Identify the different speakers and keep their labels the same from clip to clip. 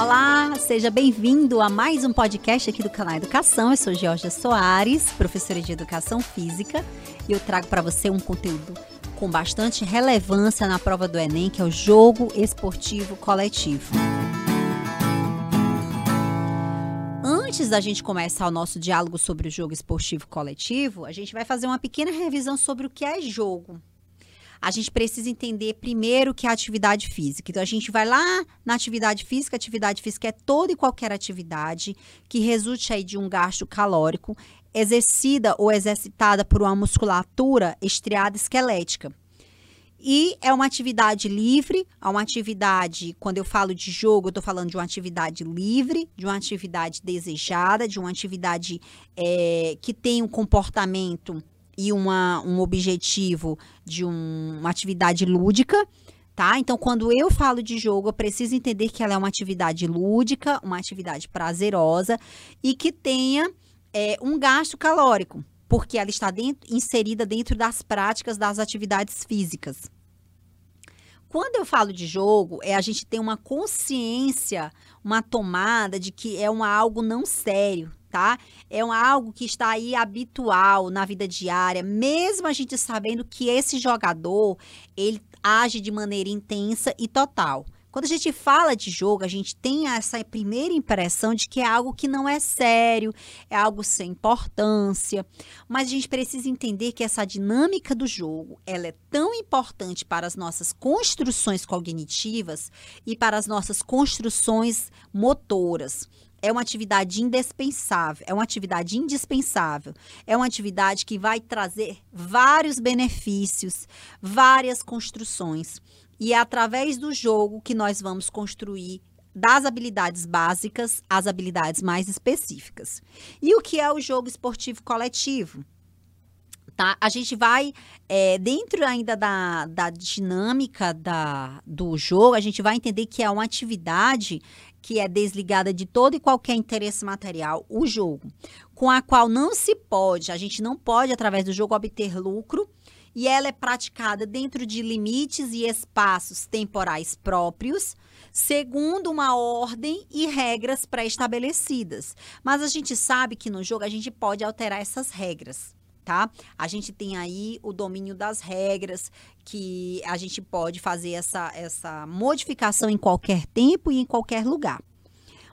Speaker 1: Olá, seja bem-vindo a mais um podcast aqui do canal Educação. Eu sou Georgia Soares, professora de Educação Física, e eu trago para você um conteúdo com bastante relevância na prova do Enem, que é o jogo esportivo coletivo. Antes da gente começar o nosso diálogo sobre o jogo esportivo coletivo, a gente vai fazer uma pequena revisão sobre o que é jogo, a gente precisa entender primeiro que é atividade física. Então, a gente vai lá na atividade física. Atividade física é toda e qualquer atividade que resulte aí de um gasto calórico exercida ou exercitada por uma musculatura estriada esquelética. E é uma atividade livre, é uma atividade, quando eu falo de jogo, eu estou falando de uma atividade livre, de uma atividade desejada, de uma atividade é, que tem um comportamento e uma, um objetivo de um, uma atividade lúdica. Tá? Então, quando eu falo de jogo, eu preciso entender que ela é uma atividade lúdica, uma atividade prazerosa e que tenha é, um gasto calórico, porque ela está dentro, inserida dentro das práticas das atividades físicas. Quando eu falo de jogo, é a gente ter uma consciência, uma tomada de que é um algo não sério, tá? É um, algo que está aí habitual na vida diária, mesmo a gente sabendo que esse jogador, ele age de maneira intensa e total. Quando a gente fala de jogo, a gente tem essa primeira impressão de que é algo que não é sério, é algo sem importância, mas a gente precisa entender que essa dinâmica do jogo, ela é tão importante para as nossas construções cognitivas e para as nossas construções motoras é uma atividade indispensável, é uma atividade indispensável, é uma atividade que vai trazer vários benefícios, várias construções. E é através do jogo que nós vamos construir das habilidades básicas às habilidades mais específicas. E o que é o jogo esportivo coletivo? Tá? A gente vai, é, dentro ainda da, da dinâmica da, do jogo, a gente vai entender que é uma atividade que é desligada de todo e qualquer interesse material, o jogo, com a qual não se pode, a gente não pode, através do jogo, obter lucro, e ela é praticada dentro de limites e espaços temporais próprios, segundo uma ordem e regras pré-estabelecidas. Mas a gente sabe que no jogo a gente pode alterar essas regras tá? A gente tem aí o domínio das regras, que a gente pode fazer essa, essa modificação em qualquer tempo e em qualquer lugar.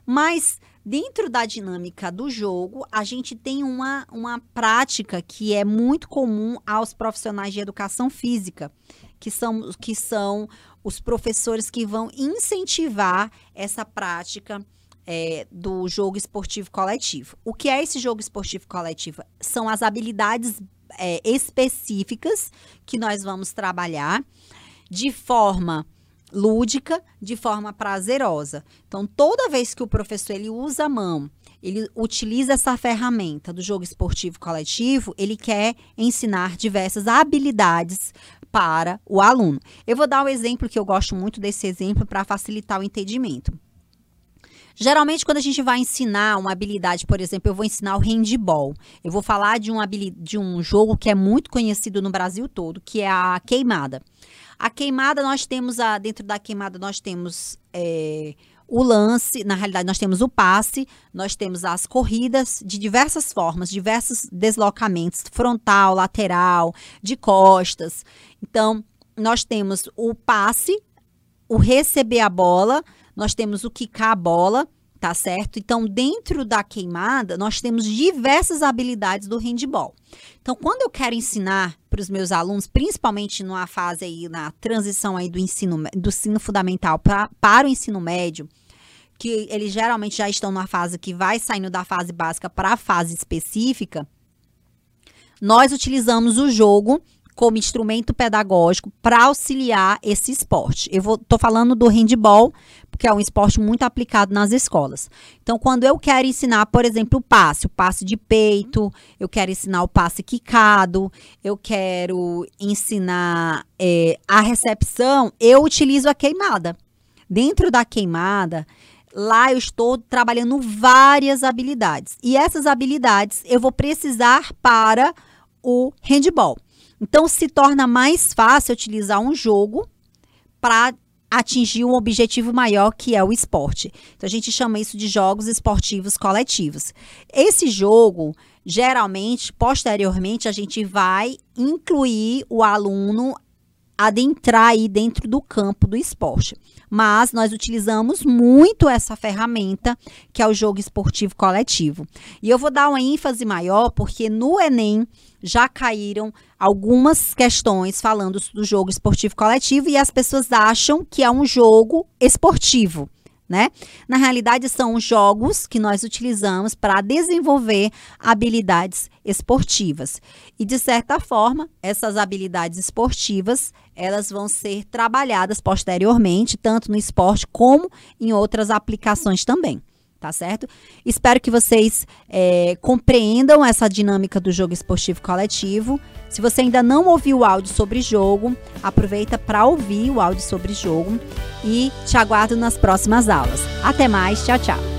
Speaker 1: Mas dentro da dinâmica do jogo, a gente tem uma, uma prática que é muito comum aos profissionais de educação física, que são, que são os professores que vão incentivar essa prática é, do jogo esportivo coletivo. O que é esse jogo esportivo coletivo? São as habilidades é, específicas que nós vamos trabalhar de forma lúdica, de forma prazerosa. Então, toda vez que o professor ele usa a mão, ele utiliza essa ferramenta do jogo esportivo coletivo, ele quer ensinar diversas habilidades para o aluno. Eu vou dar um exemplo que eu gosto muito desse exemplo para facilitar o entendimento. Geralmente, quando a gente vai ensinar uma habilidade, por exemplo, eu vou ensinar o handball. Eu vou falar de um, de um jogo que é muito conhecido no Brasil todo, que é a queimada. A queimada, nós temos, a, dentro da queimada, nós temos é, o lance, na realidade, nós temos o passe, nós temos as corridas de diversas formas, diversos deslocamentos, frontal, lateral, de costas. Então, nós temos o passe, o receber a bola, nós temos o quicar a bola, tá certo? Então, dentro da queimada, nós temos diversas habilidades do handball. Então, quando eu quero ensinar para os meus alunos, principalmente numa fase aí, na transição aí do ensino, do ensino fundamental pra, para o ensino médio, que eles geralmente já estão numa fase que vai saindo da fase básica para a fase específica, nós utilizamos o jogo como instrumento pedagógico para auxiliar esse esporte. Eu estou falando do handball, porque é um esporte muito aplicado nas escolas. Então, quando eu quero ensinar, por exemplo, o passe, o passe de peito, eu quero ensinar o passe quicado, eu quero ensinar é, a recepção, eu utilizo a queimada. Dentro da queimada, lá eu estou trabalhando várias habilidades. E essas habilidades eu vou precisar para o handball. Então, se torna mais fácil utilizar um jogo para atingir um objetivo maior que é o esporte. Então a gente chama isso de jogos esportivos coletivos. Esse jogo, geralmente, posteriormente, a gente vai incluir o aluno adentrar aí dentro do campo do esporte. Mas nós utilizamos muito essa ferramenta que é o jogo esportivo coletivo. E eu vou dar uma ênfase maior porque no Enem já caíram algumas questões falando do jogo esportivo coletivo e as pessoas acham que é um jogo esportivo. Né? Na realidade, são jogos que nós utilizamos para desenvolver habilidades esportivas. E, de certa forma, essas habilidades esportivas, elas vão ser trabalhadas posteriormente, tanto no esporte como em outras aplicações também tá certo? Espero que vocês é, compreendam essa dinâmica do jogo esportivo coletivo. Se você ainda não ouviu o áudio sobre jogo, aproveita para ouvir o áudio sobre jogo e te aguardo nas próximas aulas. Até mais, tchau, tchau.